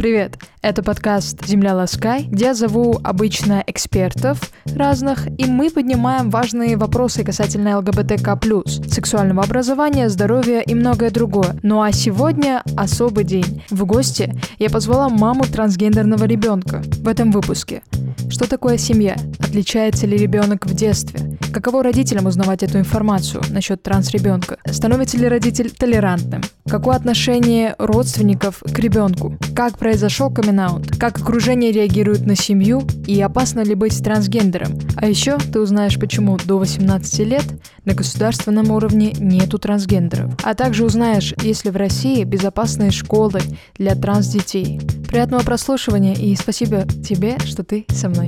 Привет! Это подкаст «Земля Ласкай», где я зову обычно экспертов разных, и мы поднимаем важные вопросы касательно ЛГБТК+, сексуального образования, здоровья и многое другое. Ну а сегодня особый день. В гости я позвала маму трансгендерного ребенка в этом выпуске. Что такое семья? Отличается ли ребенок в детстве? Каково родителям узнавать эту информацию насчет трансребенка? Становится ли родитель толерантным? Какое отношение родственников к ребенку? Как произошел камин Как окружение реагирует на семью? И опасно ли быть трансгендером? А еще ты узнаешь, почему до 18 лет на государственном уровне нету трансгендеров. А также узнаешь, есть ли в России безопасные школы для транс-детей. Приятного прослушивания и спасибо тебе, что ты со мной.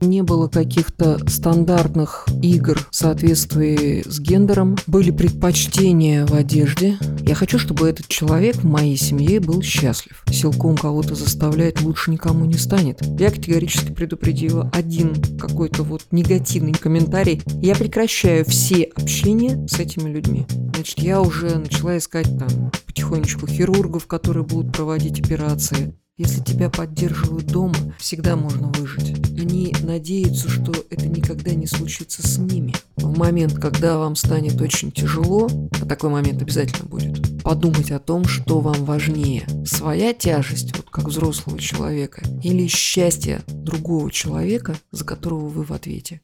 Не было каких-то стандартных игр в соответствии с гендером. Были предпочтения в одежде. Я хочу, чтобы этот человек в моей семье был счастлив. Силком кого-то заставлять лучше никому не станет. Я категорически предупредила один какой-то вот негативный комментарий. Я прекращаю все общения с этими людьми. Значит, я уже начала искать там потихонечку хирургов, которые будут проводить операции. Если тебя поддерживают дома, всегда можно выжить. Они надеются, что это никогда не случится с ними. В момент, когда вам станет очень тяжело, а такой момент обязательно будет, подумать о том, что вам важнее. Своя тяжесть, вот как взрослого человека, или счастье другого человека, за которого вы в ответе.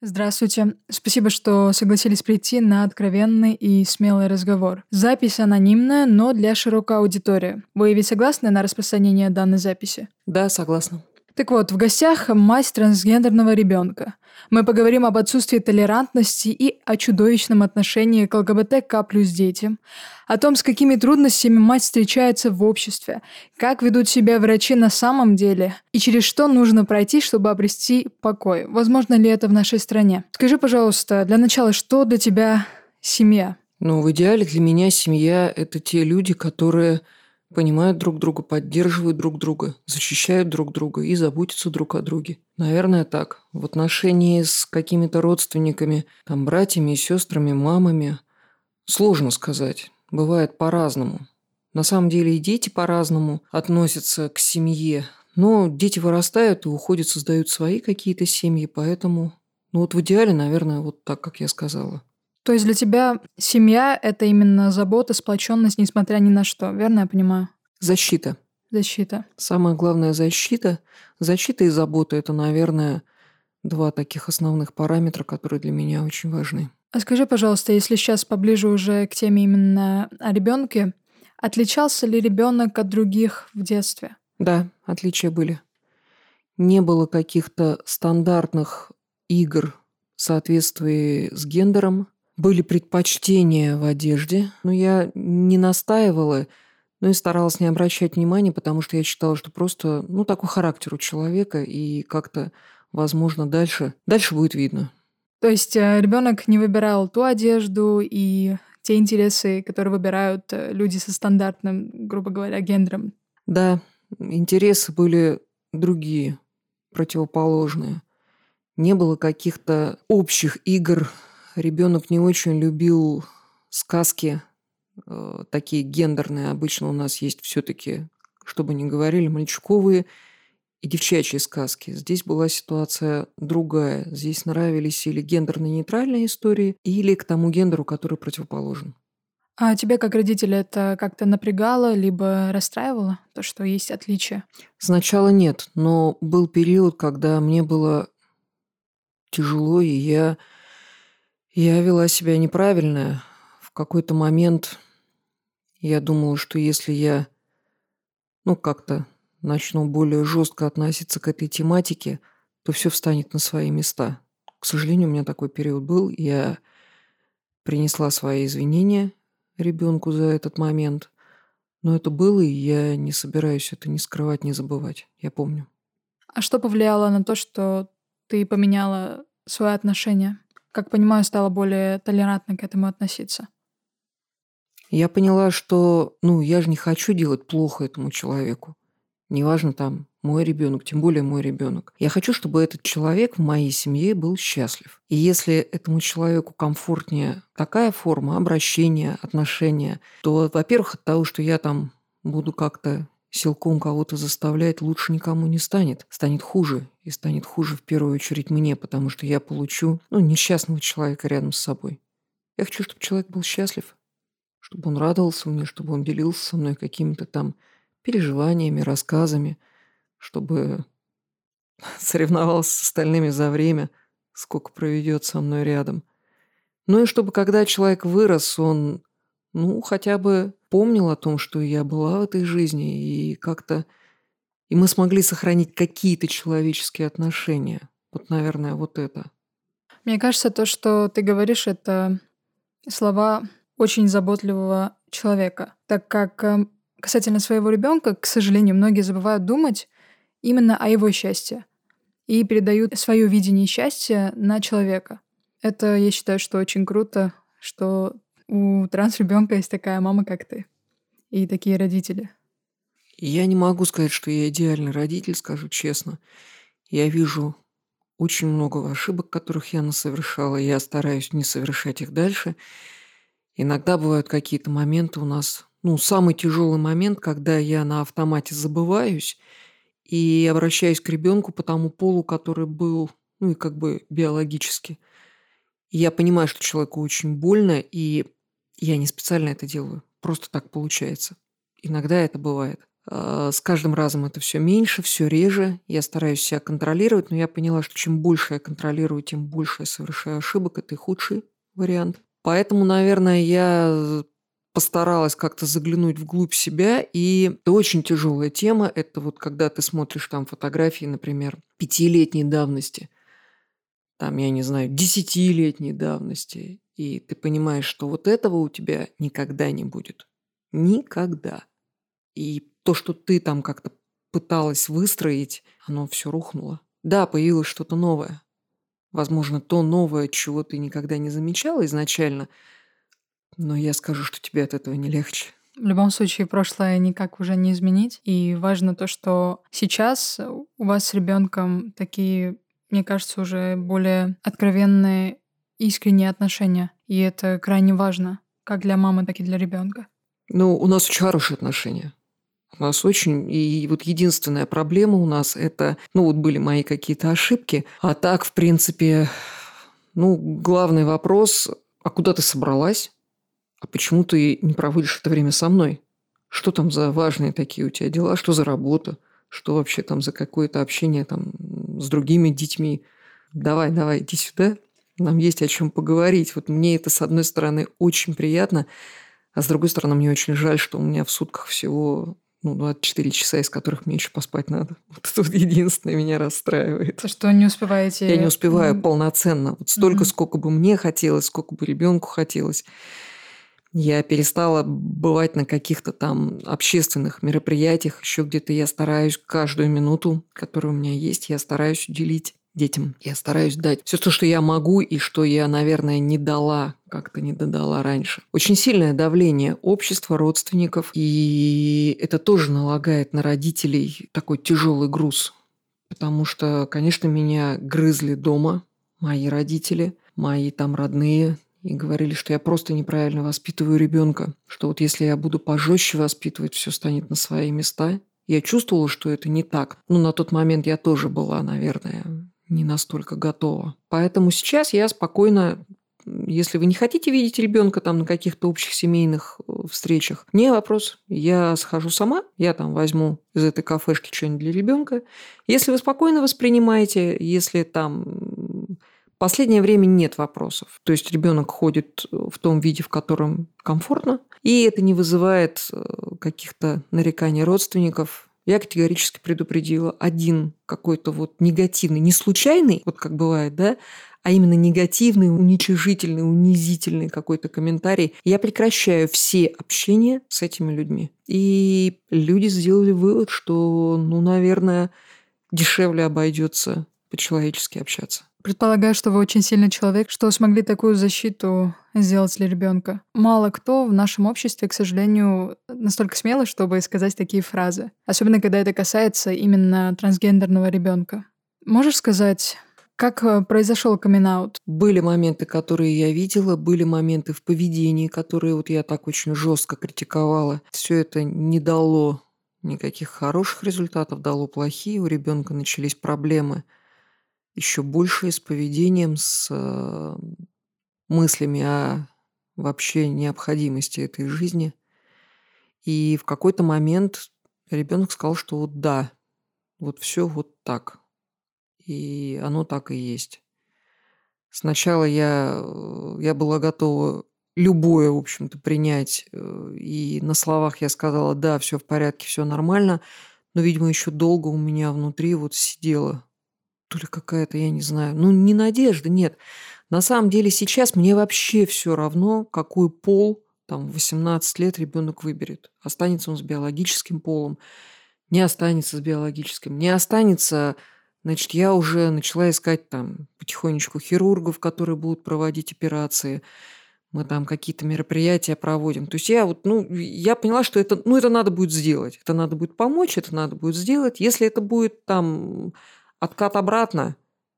Здравствуйте. Спасибо, что согласились прийти на откровенный и смелый разговор. Запись анонимная, но для широкой аудитории. Вы ведь согласны на распространение данной записи? Да, согласна. Так вот, в гостях мать трансгендерного ребенка. Мы поговорим об отсутствии толерантности и о чудовищном отношении к ЛГБТК плюс детям, о том, с какими трудностями мать встречается в обществе, как ведут себя врачи на самом деле и через что нужно пройти, чтобы обрести покой. Возможно ли это в нашей стране? Скажи, пожалуйста, для начала, что для тебя семья? Ну, в идеале для меня семья – это те люди, которые понимают друг друга, поддерживают друг друга, защищают друг друга и заботятся друг о друге. Наверное, так. В отношении с какими-то родственниками, там, братьями, сестрами, мамами, сложно сказать. Бывает по-разному. На самом деле и дети по-разному относятся к семье. Но дети вырастают и уходят, создают свои какие-то семьи, поэтому... Ну вот в идеале, наверное, вот так, как я сказала. То есть для тебя семья — это именно забота, сплоченность, несмотря ни на что, верно я понимаю? Защита. Защита. Самое главное — защита. Защита и забота — это, наверное, два таких основных параметра, которые для меня очень важны. А скажи, пожалуйста, если сейчас поближе уже к теме именно о ребенке, отличался ли ребенок от других в детстве? Да, отличия были. Не было каких-то стандартных игр в соответствии с гендером были предпочтения в одежде, но я не настаивала, но и старалась не обращать внимания, потому что я считала, что просто, ну, такой характер у человека, и как-то, возможно, дальше, дальше будет видно. То есть э, ребенок не выбирал ту одежду и те интересы, которые выбирают э, люди со стандартным, грубо говоря, гендером. Да, интересы были другие, противоположные. Не было каких-то общих игр ребенок не очень любил сказки э, такие гендерные. Обычно у нас есть все-таки, чтобы не говорили, мальчуковые и девчачьи сказки. Здесь была ситуация другая. Здесь нравились или гендерно-нейтральные истории, или к тому гендеру, который противоположен. А тебя как родителя это как-то напрягало, либо расстраивало, то, что есть отличия? Сначала нет, но был период, когда мне было тяжело, и я я вела себя неправильно. В какой-то момент я думала, что если я, ну, как-то начну более жестко относиться к этой тематике, то все встанет на свои места. К сожалению, у меня такой период был. Я принесла свои извинения ребенку за этот момент. Но это было, и я не собираюсь это не скрывать, не забывать. Я помню. А что повлияло на то, что ты поменяла свое отношение? Как понимаю, стала более толерантно к этому относиться? Я поняла, что, ну, я же не хочу делать плохо этому человеку. Неважно там, мой ребенок, тем более мой ребенок. Я хочу, чтобы этот человек в моей семье был счастлив. И если этому человеку комфортнее такая форма обращения, отношения, то, во-первых, от того, что я там буду как-то силком кого-то заставлять лучше никому не станет. Станет хуже. И станет хуже в первую очередь мне, потому что я получу, ну, несчастного человека рядом с собой. Я хочу, чтобы человек был счастлив, чтобы он радовался мне, чтобы он делился со мной какими-то там переживаниями, рассказами, чтобы соревновался с остальными за время, сколько проведет со мной рядом. Ну и чтобы когда человек вырос, он, ну, хотя бы помнил о том, что я была в этой жизни, и как-то... И мы смогли сохранить какие-то человеческие отношения. Вот, наверное, вот это. Мне кажется, то, что ты говоришь, это слова очень заботливого человека, так как эм, касательно своего ребенка, к сожалению, многие забывают думать именно о его счастье и передают свое видение счастья на человека. Это, я считаю, что очень круто, что у транс-ребенка есть такая мама, как ты, и такие родители. Я не могу сказать, что я идеальный родитель, скажу честно. Я вижу очень много ошибок, которых я насовершала, и я стараюсь не совершать их дальше. Иногда бывают какие-то моменты у нас, ну, самый тяжелый момент, когда я на автомате забываюсь и обращаюсь к ребенку по тому полу, который был, ну, и как бы биологически. Я понимаю, что человеку очень больно, и я не специально это делаю. Просто так получается. Иногда это бывает. А, с каждым разом это все меньше, все реже. Я стараюсь себя контролировать, но я поняла, что чем больше я контролирую, тем больше я совершаю ошибок. Это и худший вариант. Поэтому, наверное, я постаралась как-то заглянуть вглубь себя, и это очень тяжелая тема. Это вот когда ты смотришь там фотографии, например, пятилетней давности, там, я не знаю, десятилетней давности, и ты понимаешь, что вот этого у тебя никогда не будет. Никогда. И то, что ты там как-то пыталась выстроить, оно все рухнуло. Да, появилось что-то новое. Возможно, то новое, чего ты никогда не замечала изначально, но я скажу, что тебе от этого не легче. В любом случае, прошлое никак уже не изменить. И важно то, что сейчас у вас с ребенком такие, мне кажется, уже более откровенные искренние отношения. И это крайне важно, как для мамы, так и для ребенка. Ну, у нас очень хорошие отношения. У нас очень... И вот единственная проблема у нас – это... Ну, вот были мои какие-то ошибки. А так, в принципе, ну, главный вопрос – а куда ты собралась? А почему ты не проводишь это время со мной? Что там за важные такие у тебя дела? Что за работа? Что вообще там за какое-то общение там с другими детьми? Давай, давай, иди сюда нам есть о чем поговорить. Вот мне это, с одной стороны, очень приятно, а с другой стороны, мне очень жаль, что у меня в сутках всего ну, 24 часа, из которых мне еще поспать надо. Вот это вот единственное меня расстраивает. То, что не успеваете... Я не успеваю mm полноценно. Вот столько, mm сколько бы мне хотелось, сколько бы ребенку хотелось. Я перестала бывать на каких-то там общественных мероприятиях, еще где-то я стараюсь каждую минуту, которая у меня есть, я стараюсь уделить детям. Я стараюсь дать все то, что я могу и что я, наверное, не дала, как-то не додала раньше. Очень сильное давление общества, родственников, и это тоже налагает на родителей такой тяжелый груз. Потому что, конечно, меня грызли дома мои родители, мои там родные, и говорили, что я просто неправильно воспитываю ребенка, что вот если я буду пожестче воспитывать, все станет на свои места. Я чувствовала, что это не так. Ну, на тот момент я тоже была, наверное, не настолько готова. Поэтому сейчас я спокойно если вы не хотите видеть ребенка там на каких-то общих семейных э, встречах, не вопрос. Я схожу сама, я там возьму из этой кафешки что-нибудь для ребенка. Если вы спокойно воспринимаете, если там последнее время нет вопросов. То есть ребенок ходит в том виде, в котором комфортно, и это не вызывает э, каких-то нареканий родственников, я категорически предупредила один какой-то вот негативный, не случайный, вот как бывает, да, а именно негативный, уничижительный, унизительный какой-то комментарий, я прекращаю все общения с этими людьми. И люди сделали вывод, что, ну, наверное, дешевле обойдется по-человечески общаться. Предполагаю, что вы очень сильный человек, что смогли такую защиту сделать для ребенка. Мало кто в нашем обществе, к сожалению, настолько смелый, чтобы сказать такие фразы. Особенно, когда это касается именно трансгендерного ребенка. Можешь сказать, как э, произошел камин -аут? Были моменты, которые я видела, были моменты в поведении, которые вот я так очень жестко критиковала. Все это не дало никаких хороших результатов, дало плохие. У ребенка начались проблемы еще больше с поведением, с э, мыслями о вообще необходимости этой жизни. И в какой-то момент ребенок сказал, что вот да, вот все вот так. И оно так и есть. Сначала я, э, я была готова любое, в общем-то, принять. Э, и на словах я сказала, да, все в порядке, все нормально. Но, видимо, еще долго у меня внутри вот сидела то ли какая-то, я не знаю, ну, не надежда, нет. На самом деле сейчас мне вообще все равно, какой пол там в 18 лет ребенок выберет. Останется он с биологическим полом, не останется с биологическим, не останется Значит, я уже начала искать там потихонечку хирургов, которые будут проводить операции. Мы там какие-то мероприятия проводим. То есть я вот, ну, я поняла, что это, ну, это надо будет сделать. Это надо будет помочь, это надо будет сделать. Если это будет там откат обратно,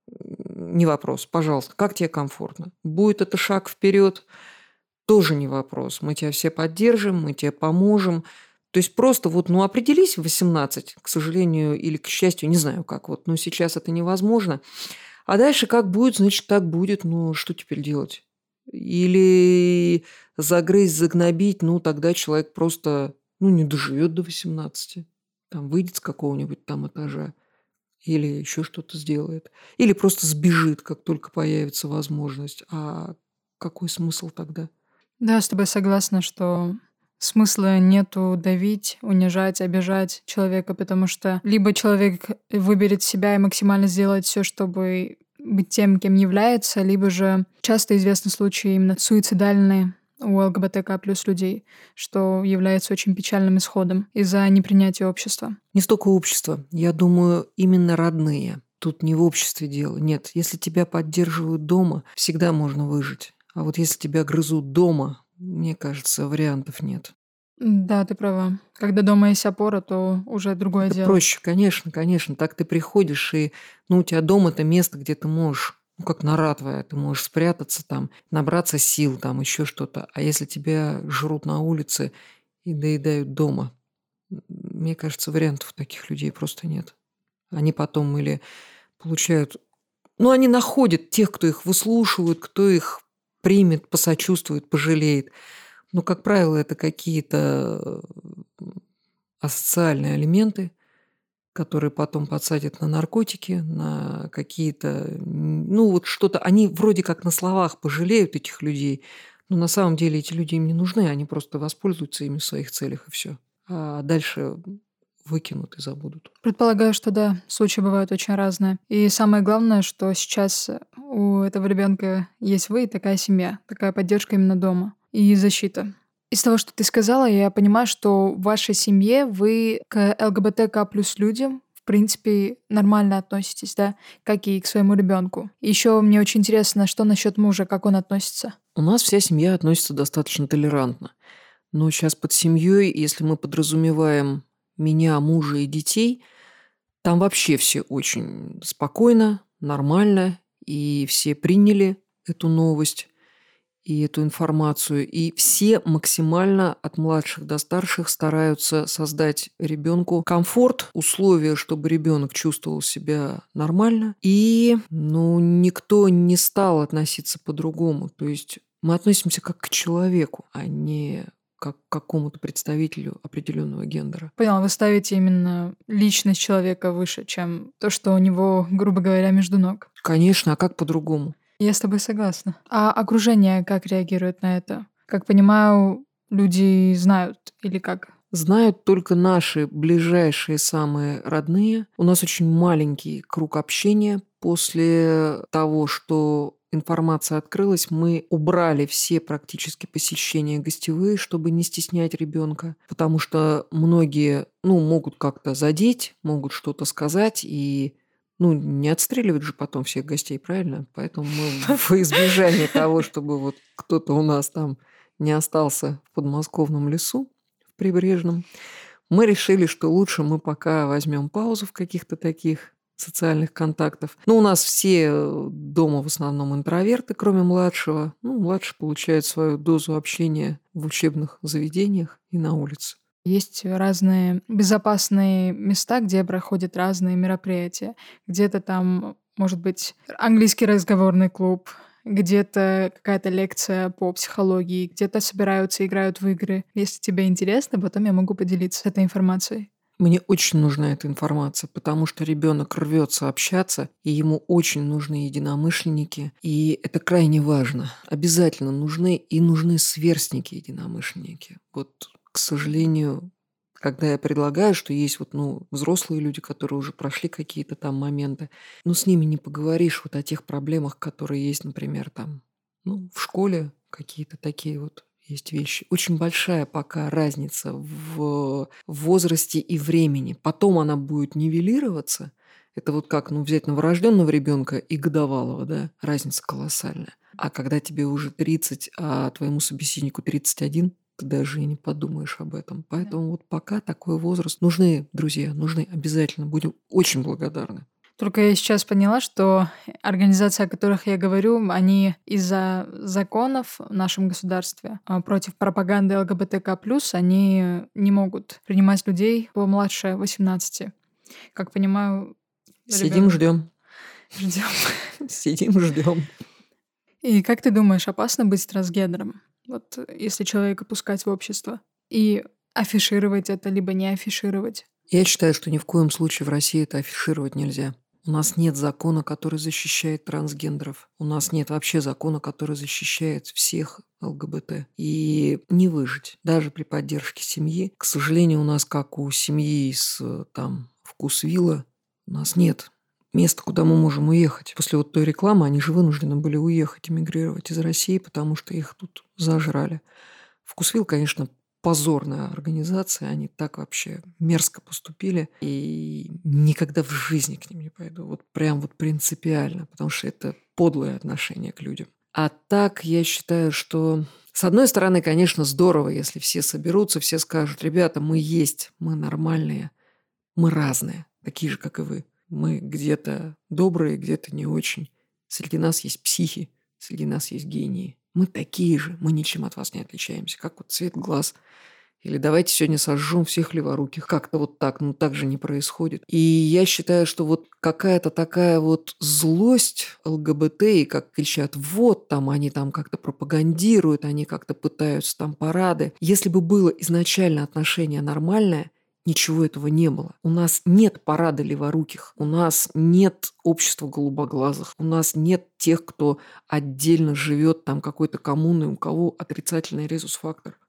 не вопрос, пожалуйста, как тебе комфортно. Будет это шаг вперед, тоже не вопрос. Мы тебя все поддержим, мы тебе поможем. То есть просто вот, ну, определись в 18, к сожалению, или к счастью, не знаю как, вот, но сейчас это невозможно. А дальше как будет, значит, так будет, ну, что теперь делать? Или загрызть, загнобить, ну, тогда человек просто, ну, не доживет до 18, там, выйдет с какого-нибудь там этажа, или еще что-то сделает, или просто сбежит, как только появится возможность. А какой смысл тогда? Да, с тобой согласна, что смысла нету давить, унижать, обижать человека, потому что либо человек выберет себя и максимально сделает все, чтобы быть тем, кем является, либо же часто известны случаи именно суицидальные у ЛГБТК плюс людей, что является очень печальным исходом из-за непринятия общества. Не столько общества, я думаю, именно родные. Тут не в обществе дело. Нет, если тебя поддерживают дома, всегда можно выжить. А вот если тебя грызут дома, мне кажется, вариантов нет. Да, ты права. Когда дома есть опора, то уже другое Это дело. проще, конечно, конечно. Так ты приходишь, и ну, у тебя дом – это место, где ты можешь ну, как нора твоя, ты можешь спрятаться там, набраться сил, там еще что-то. А если тебя жрут на улице и доедают дома, мне кажется, вариантов таких людей просто нет. Они потом или получают... Ну, они находят тех, кто их выслушивает, кто их примет, посочувствует, пожалеет. Но, как правило, это какие-то асоциальные элементы, которые потом подсадят на наркотики, на какие-то, ну вот что-то, они вроде как на словах пожалеют этих людей, но на самом деле эти люди им не нужны, они просто воспользуются ими в своих целях и все. А дальше выкинут и забудут. Предполагаю, что да, случаи бывают очень разные. И самое главное, что сейчас у этого ребенка есть вы и такая семья, такая поддержка именно дома и защита. Из того, что ты сказала, я понимаю, что в вашей семье вы к ЛГБТК плюс людям в принципе, нормально относитесь, да, как и к своему ребенку. Еще мне очень интересно, что насчет мужа, как он относится? У нас вся семья относится достаточно толерантно. Но сейчас под семьей, если мы подразумеваем меня, мужа и детей, там вообще все очень спокойно, нормально, и все приняли эту новость и эту информацию. И все максимально от младших до старших стараются создать ребенку комфорт, условия, чтобы ребенок чувствовал себя нормально. И ну, никто не стал относиться по-другому. То есть мы относимся как к человеку, а не как к какому-то представителю определенного гендера. Поняла, вы ставите именно личность человека выше, чем то, что у него, грубо говоря, между ног. Конечно, а как по-другому? Я с тобой согласна. А окружение как реагирует на это? Как понимаю, люди знают или как? Знают только наши ближайшие самые родные. У нас очень маленький круг общения. После того, что информация открылась, мы убрали все практически посещения гостевые, чтобы не стеснять ребенка, потому что многие, ну, могут как-то задеть, могут что-то сказать, и ну, не отстреливать же потом всех гостей, правильно? Поэтому мы в избежание того, чтобы вот кто-то у нас там не остался в подмосковном лесу, в прибрежном, мы решили, что лучше мы пока возьмем паузу в каких-то таких социальных контактов. Ну, у нас все дома в основном интроверты, кроме младшего. Ну, младший получает свою дозу общения в учебных заведениях и на улице. Есть разные безопасные места, где проходят разные мероприятия. Где-то там может быть английский разговорный клуб, где-то какая-то лекция по психологии, где-то собираются, играют в игры. Если тебе интересно, потом я могу поделиться этой информацией. Мне очень нужна эта информация, потому что ребенок рвется общаться, и ему очень нужны единомышленники, и это крайне важно. Обязательно нужны и нужны сверстники-единомышленники. Вот, к сожалению, когда я предлагаю, что есть вот, ну, взрослые люди, которые уже прошли какие-то там моменты, ну, с ними не поговоришь вот о тех проблемах, которые есть, например, там, ну, в школе какие-то такие вот есть вещи. Очень большая пока разница в возрасте и времени. Потом она будет нивелироваться. Это вот как ну, взять новорожденного ребенка и годовалого, да, разница колоссальная. А когда тебе уже 30, а твоему собеседнику 31, ты даже и не подумаешь об этом. Поэтому вот пока такой возраст нужны, друзья, нужны обязательно. Будем очень благодарны. Только я сейчас поняла, что организации, о которых я говорю, они из-за законов в нашем государстве а, против пропаганды ЛГБТК+, они не могут принимать людей помладше 18. Как понимаю... Сидим, ждем. Ждем. Сидим, ждем. И как ты думаешь, опасно быть трансгендером? Вот если человека пускать в общество и афишировать это, либо не афишировать? Я считаю, что ни в коем случае в России это афишировать нельзя. У нас нет закона, который защищает трансгендеров. У нас нет вообще закона, который защищает всех ЛГБТ. И не выжить, даже при поддержке семьи. К сожалению, у нас, как у семьи из там Вкусвилла, у нас нет места, куда мы можем уехать. После вот той рекламы они же вынуждены были уехать, эмигрировать из России, потому что их тут зажрали. Вкусвилл, конечно, позорная организация, они так вообще мерзко поступили, и никогда в жизни к ним не пойду. Вот прям вот принципиально, потому что это подлое отношение к людям. А так я считаю, что с одной стороны, конечно, здорово, если все соберутся, все скажут, ребята, мы есть, мы нормальные, мы разные, такие же, как и вы. Мы где-то добрые, где-то не очень. Среди нас есть психи, среди нас есть гении. Мы такие же, мы ничем от вас не отличаемся, как вот цвет глаз. Или давайте сегодня сожжем всех леворуких. Как-то вот так, ну так же не происходит. И я считаю, что вот какая-то такая вот злость ЛГБТ, и как кричат, вот там они там как-то пропагандируют, они как-то пытаются там парады. Если бы было изначально отношение нормальное, Ничего этого не было. У нас нет парада леворуких, у нас нет общества голубоглазых, у нас нет тех, кто отдельно живет там какой-то коммуной, у кого отрицательный резус-фактор.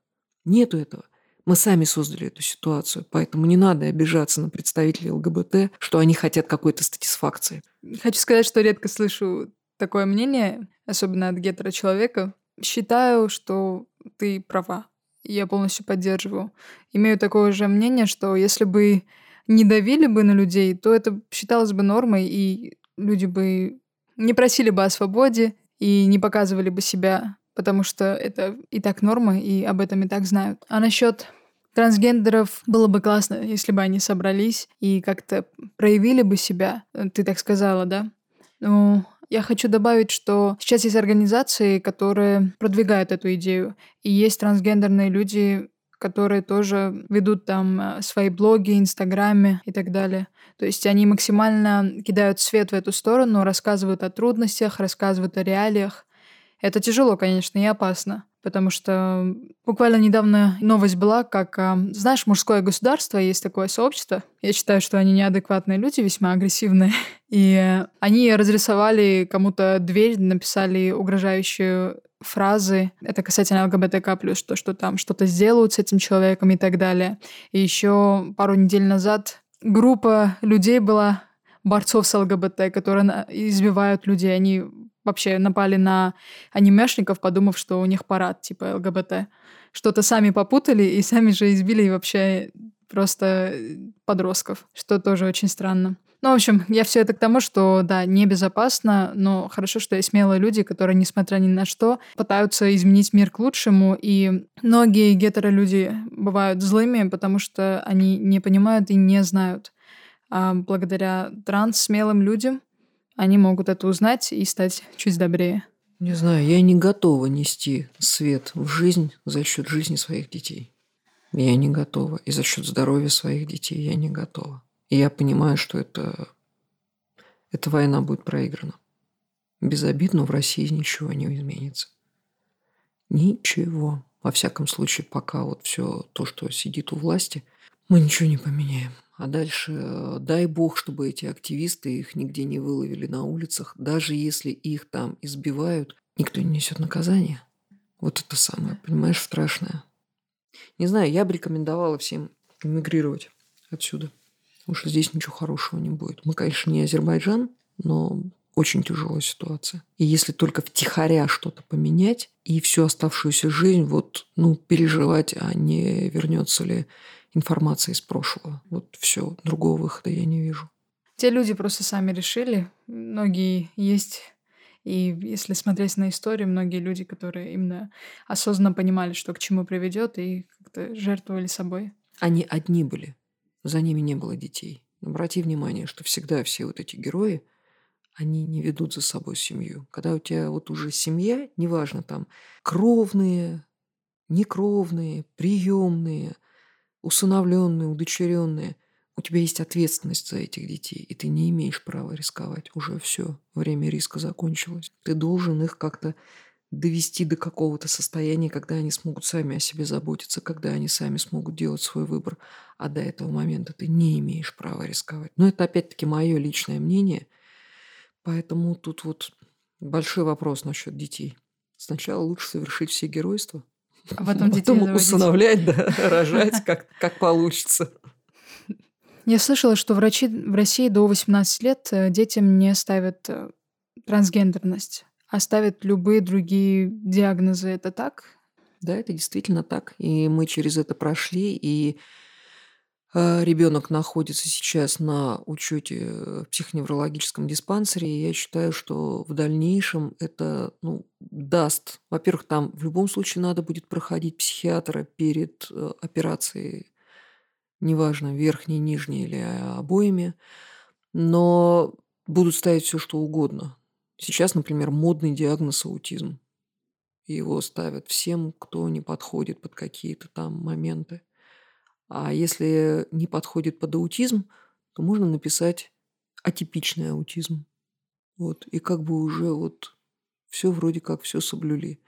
Нету этого. Мы сами создали эту ситуацию, поэтому не надо обижаться на представителей ЛГБТ, что они хотят какой-то статисфакции. Хочу сказать, что редко слышу такое мнение, особенно от гетеро-человека. Считаю, что ты права я полностью поддерживаю. Имею такое же мнение, что если бы не давили бы на людей, то это считалось бы нормой, и люди бы не просили бы о свободе и не показывали бы себя, потому что это и так норма, и об этом и так знают. А насчет трансгендеров было бы классно, если бы они собрались и как-то проявили бы себя. Ты так сказала, да? Ну, я хочу добавить, что сейчас есть организации, которые продвигают эту идею. И есть трансгендерные люди, которые тоже ведут там э, свои блоги, инстаграме и так далее. То есть они максимально кидают свет в эту сторону, рассказывают о трудностях, рассказывают о реалиях. Это тяжело, конечно, и опасно. Потому что буквально недавно новость была, как, а, знаешь, мужское государство, есть такое сообщество. Я считаю, что они неадекватные люди, весьма агрессивные. И они разрисовали кому-то дверь, написали угрожающие фразы. Это касательно ЛГБТК+, то, что там что-то сделают с этим человеком и так далее. И еще пару недель назад группа людей была борцов с ЛГБТ, которые избивают людей. Они вообще напали на анимешников, подумав, что у них парад типа ЛГБТ. Что-то сами попутали и сами же избили вообще просто подростков, что тоже очень странно. Ну, в общем, я все это к тому, что, да, небезопасно, но хорошо, что есть смелые люди, которые, несмотря ни на что, пытаются изменить мир к лучшему. И многие гетеро-люди бывают злыми, потому что они не понимают и не знают. А благодаря транс-смелым людям они могут это узнать и стать чуть добрее. Не знаю, я не готова нести свет в жизнь за счет жизни своих детей. Я не готова. И за счет здоровья своих детей я не готова. И я понимаю, что это, эта война будет проиграна. Без обид, но в России ничего не изменится. Ничего. Во всяком случае, пока вот все то, что сидит у власти, мы ничего не поменяем. А дальше, э, дай бог, чтобы эти активисты их нигде не выловили на улицах. Даже если их там избивают, никто не несет наказания. Вот это самое, понимаешь, страшное. Не знаю, я бы рекомендовала всем эмигрировать отсюда. Потому что здесь ничего хорошего не будет. Мы, конечно, не Азербайджан, но очень тяжелая ситуация. И если только втихаря что-то поменять, и всю оставшуюся жизнь вот, ну, переживать, а не вернется ли информация из прошлого. Вот все, другого выхода я не вижу. Те люди просто сами решили. Многие есть и если смотреть на историю, многие люди, которые именно осознанно понимали, что к чему приведет, и как-то жертвовали собой. Они одни были. За ними не было детей. Обрати внимание, что всегда все вот эти герои, они не ведут за собой семью. Когда у тебя вот уже семья, неважно там, кровные, некровные, приемные, усыновленные, удочеренные, у тебя есть ответственность за этих детей, и ты не имеешь права рисковать. Уже все, время риска закончилось. Ты должен их как-то довести до какого-то состояния, когда они смогут сами о себе заботиться, когда они сами смогут делать свой выбор. А до этого момента ты не имеешь права рисковать. Но это опять-таки мое личное мнение. Поэтому тут вот большой вопрос насчет детей. Сначала лучше совершить все геройства, а потом, а потом усыновлять, да, рожать, как, как получится. Я слышала, что врачи в России до 18 лет э, детям не ставят э, трансгендерность, а ставят любые другие диагнозы. Это так? Да, это действительно так. И мы через это прошли, и ребенок находится сейчас на учете в психоневрологическом диспансере. И я считаю, что в дальнейшем это ну, даст. Во-первых, там в любом случае надо будет проходить психиатра перед операцией неважно, верхней, нижней или обоими, но будут ставить все, что угодно. Сейчас, например, модный диагноз аутизм. Его ставят всем, кто не подходит под какие-то там моменты. А если не подходит под аутизм, то можно написать атипичный аутизм. Вот. И как бы уже вот все вроде как все соблюли.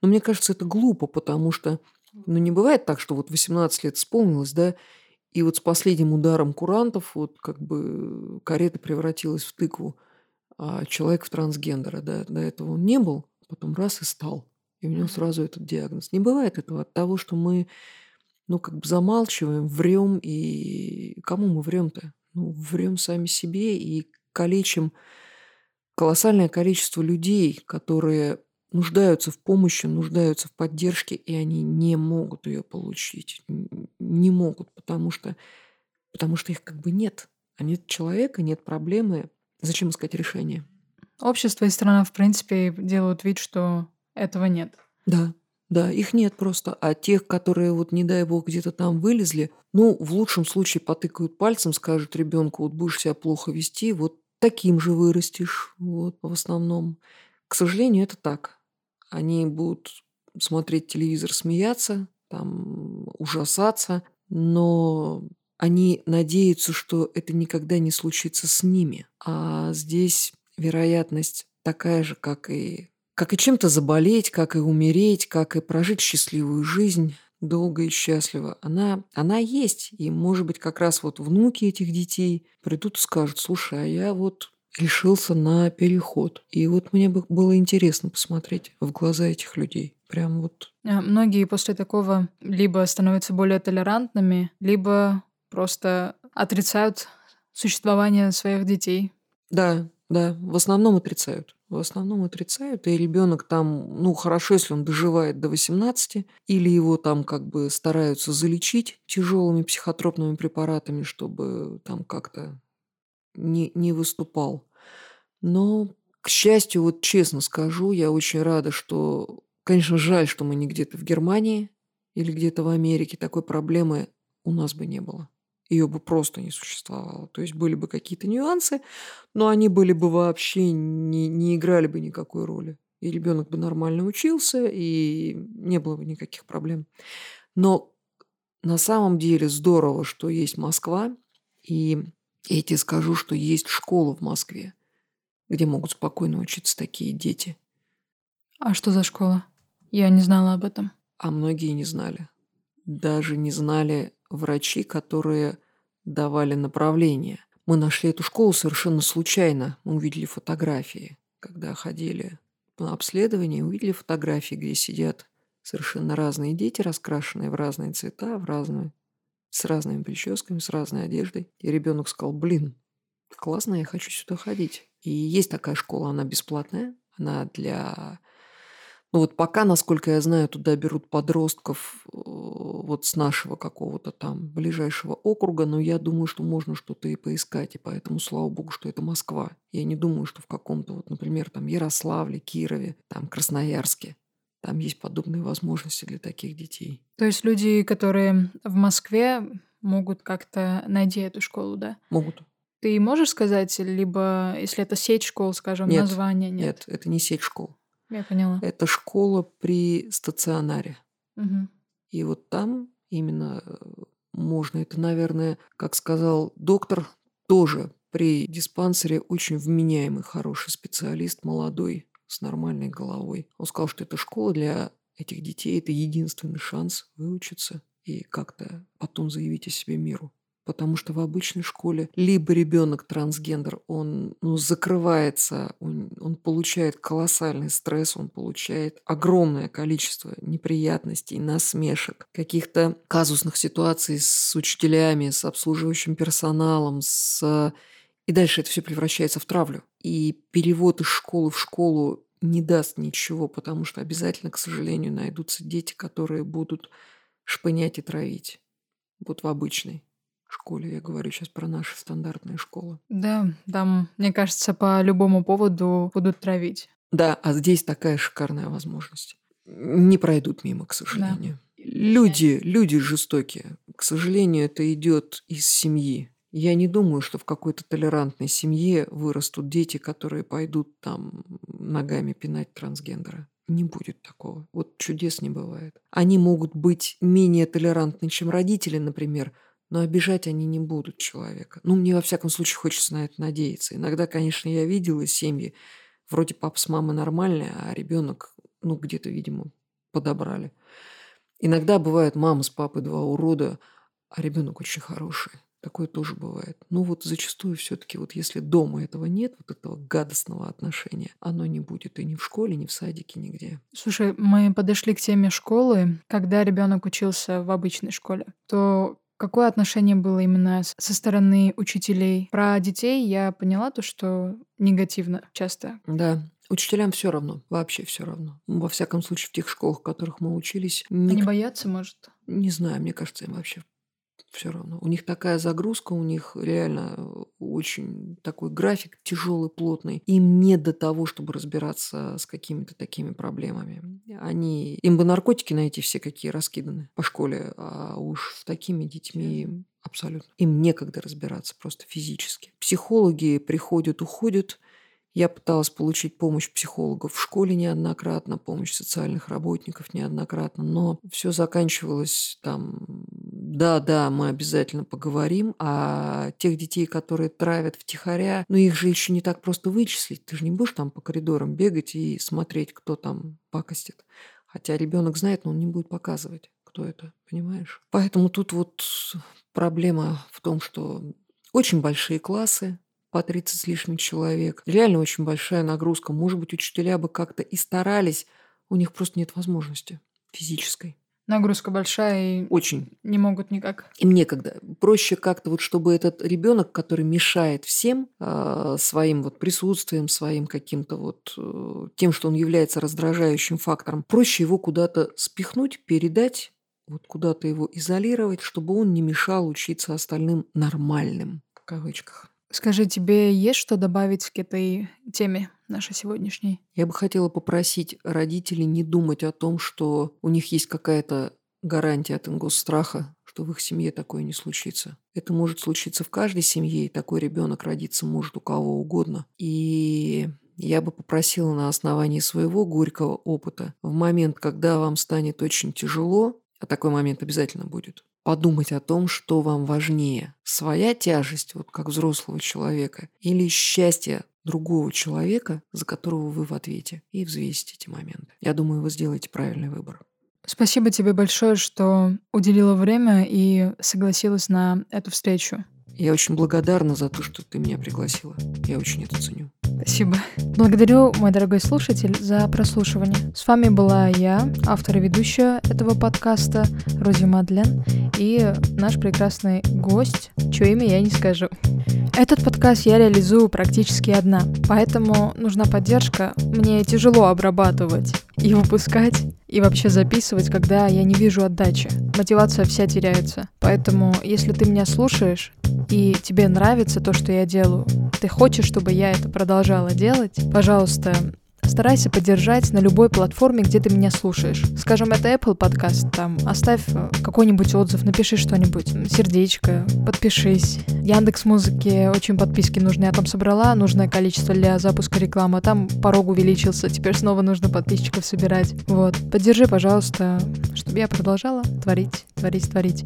Но мне кажется, это глупо, потому что ну, не бывает так, что вот 18 лет исполнилось, да, и вот с последним ударом курантов вот как бы карета превратилась в тыкву, а человек в трансгендера. Да, до этого он не был, потом раз и стал. И у него сразу этот диагноз. Не бывает этого от того, что мы ну, как бы замалчиваем, врем, и кому мы врем-то? Ну, врем сами себе и калечим колоссальное количество людей, которые нуждаются в помощи, нуждаются в поддержке, и они не могут ее получить. Не могут, потому что, потому что их как бы нет. А нет человека, нет проблемы. Зачем искать решение? Общество и страна, в принципе, делают вид, что этого нет. Да, да, их нет просто. А тех, которые вот, не дай бог, где-то там вылезли, ну, в лучшем случае потыкают пальцем, скажут ребенку, вот будешь себя плохо вести, вот таким же вырастешь, вот, в основном. К сожалению, это так. Они будут смотреть телевизор, смеяться, там, ужасаться, но они надеются, что это никогда не случится с ними. А здесь вероятность такая же, как и, как и чем-то заболеть, как и умереть, как и прожить счастливую жизнь долго и счастливо, она, она есть. И, может быть, как раз вот внуки этих детей придут и скажут, слушай, а я вот решился на переход. И вот мне бы было интересно посмотреть в глаза этих людей. Прям вот. А многие после такого либо становятся более толерантными, либо просто отрицают существование своих детей. Да, да, в основном отрицают. В основном отрицают, и ребенок там, ну, хорошо, если он доживает до 18, или его там как бы стараются залечить тяжелыми психотропными препаратами, чтобы там как-то не, не выступал. Но, к счастью, вот честно скажу, я очень рада, что, конечно, жаль, что мы не где-то в Германии или где-то в Америке. Такой проблемы у нас бы не было. Ее бы просто не существовало. То есть были бы какие-то нюансы, но они были бы вообще не, не играли бы никакой роли. И ребенок бы нормально учился, и не было бы никаких проблем. Но на самом деле здорово, что есть Москва, и я тебе скажу, что есть школа в Москве, где могут спокойно учиться такие дети. А что за школа? Я не знала об этом. А многие не знали. Даже не знали врачи, которые давали направление. Мы нашли эту школу совершенно случайно. Мы увидели фотографии, когда ходили на обследование, увидели фотографии, где сидят совершенно разные дети, раскрашенные в разные цвета, в разные, с разными прическами, с разной одеждой. И ребенок сказал, блин, классно, я хочу сюда ходить. И есть такая школа, она бесплатная, она для ну вот пока, насколько я знаю, туда берут подростков э, вот с нашего какого-то там ближайшего округа, но я думаю, что можно что-то и поискать, и поэтому, слава богу, что это Москва. Я не думаю, что в каком-то вот, например, там Ярославле, Кирове, там Красноярске там есть подобные возможности для таких детей. То есть люди, которые в Москве, могут как-то найти эту школу, да? Могут. Ты можешь сказать, либо если это сеть школ, скажем, нет, название? Нет, нет, это не сеть школ. Я поняла. Это школа при стационаре. Угу. И вот там именно э, можно, это, наверное, как сказал доктор, тоже при диспансере очень вменяемый, хороший специалист, молодой, с нормальной головой. Он сказал, что эта школа для этих детей – это единственный шанс выучиться и как-то потом заявить о себе миру потому что в обычной школе либо ребенок трансгендер, он ну, закрывается, он, он получает колоссальный стресс, он получает огромное количество неприятностей, насмешек, каких-то казусных ситуаций с учителями, с обслуживающим персоналом, с... и дальше это все превращается в травлю. И перевод из школы в школу не даст ничего, потому что обязательно, к сожалению, найдутся дети, которые будут шпынять и травить. Вот в обычной школе. Я говорю сейчас про наши стандартные школы. Да, там, мне кажется, по любому поводу будут травить. Да, а здесь такая шикарная возможность. Не пройдут мимо, к сожалению. Да. Люди, люди жестокие. К сожалению, это идет из семьи. Я не думаю, что в какой-то толерантной семье вырастут дети, которые пойдут там ногами пинать трансгендера. Не будет такого. Вот чудес не бывает. Они могут быть менее толерантны, чем родители, например, но обижать они не будут человека. Ну, мне, во всяком случае, хочется на это надеяться. Иногда, конечно, я видела семьи, вроде пап с мамой нормальные, а ребенок, ну, где-то, видимо, подобрали. Иногда бывает мама с папой два урода, а ребенок очень хороший. Такое тоже бывает. Но вот зачастую все-таки, вот если дома этого нет, вот этого гадостного отношения, оно не будет и ни в школе, ни в садике, нигде. Слушай, мы подошли к теме школы. Когда ребенок учился в обычной школе, то Какое отношение было именно со стороны учителей? Про детей я поняла то, что негативно часто. Да, Учителям все равно, вообще все равно. Во всяком случае, в тех школах, в которых мы учились. Ник... Они боятся, может? Не знаю, мне кажется, им вообще все равно. У них такая загрузка, у них реально э, очень такой график тяжелый, плотный. Им не до того, чтобы разбираться с какими-то такими проблемами. Они, им бы наркотики найти все какие раскиданы по школе, а уж с такими детьми абсолютно. Им некогда разбираться просто физически. Психологи приходят, уходят, я пыталась получить помощь психологов в школе неоднократно, помощь социальных работников неоднократно, но все заканчивалось там, да, да, мы обязательно поговорим, а тех детей, которые травят втихаря, ну их же еще не так просто вычислить, ты же не будешь там по коридорам бегать и смотреть, кто там пакостит. Хотя ребенок знает, но он не будет показывать, кто это, понимаешь? Поэтому тут вот проблема в том, что очень большие классы, по 30 с лишним человек. Реально очень большая нагрузка. Может быть, учителя бы как-то и старались, у них просто нет возможности физической. Нагрузка большая и очень не могут никак. Им некогда. Проще как-то вот, чтобы этот ребенок, который мешает всем э, своим вот присутствием, своим каким-то вот э, тем, что он является раздражающим фактором, проще его куда-то спихнуть, передать, вот куда-то его изолировать, чтобы он не мешал учиться остальным нормальным в кавычках. Скажи, тебе есть что добавить к этой теме нашей сегодняшней? Я бы хотела попросить родителей не думать о том, что у них есть какая-то гарантия от ингосстраха, что в их семье такое не случится. Это может случиться в каждой семье, и такой ребенок родиться может у кого угодно. И я бы попросила на основании своего горького опыта в момент, когда вам станет очень тяжело, а такой момент обязательно будет, подумать о том, что вам важнее. Своя тяжесть, вот как взрослого человека, или счастье другого человека, за которого вы в ответе, и взвесить эти моменты. Я думаю, вы сделаете правильный выбор. Спасибо тебе большое, что уделила время и согласилась на эту встречу. Я очень благодарна за то, что ты меня пригласила. Я очень это ценю. Спасибо. Благодарю, мой дорогой слушатель, за прослушивание. С вами была я, автор и ведущая этого подкаста, Рози Мадлен, и наш прекрасный гость, чье имя я не скажу. Этот подкаст я реализую практически одна, поэтому нужна поддержка. Мне тяжело обрабатывать и выпускать, и вообще записывать, когда я не вижу отдачи. Мотивация вся теряется. Поэтому, если ты меня слушаешь, и тебе нравится то, что я делаю, ты хочешь, чтобы я это продолжала делать, пожалуйста, Старайся поддержать на любой платформе, где ты меня слушаешь. Скажем, это Apple подкаст, там, оставь э, какой-нибудь отзыв, напиши что-нибудь, сердечко, подпишись. Яндекс Музыки очень подписки нужны, я там собрала нужное количество для запуска рекламы, там порог увеличился, теперь снова нужно подписчиков собирать. Вот, поддержи, пожалуйста, чтобы я продолжала творить, творить, творить.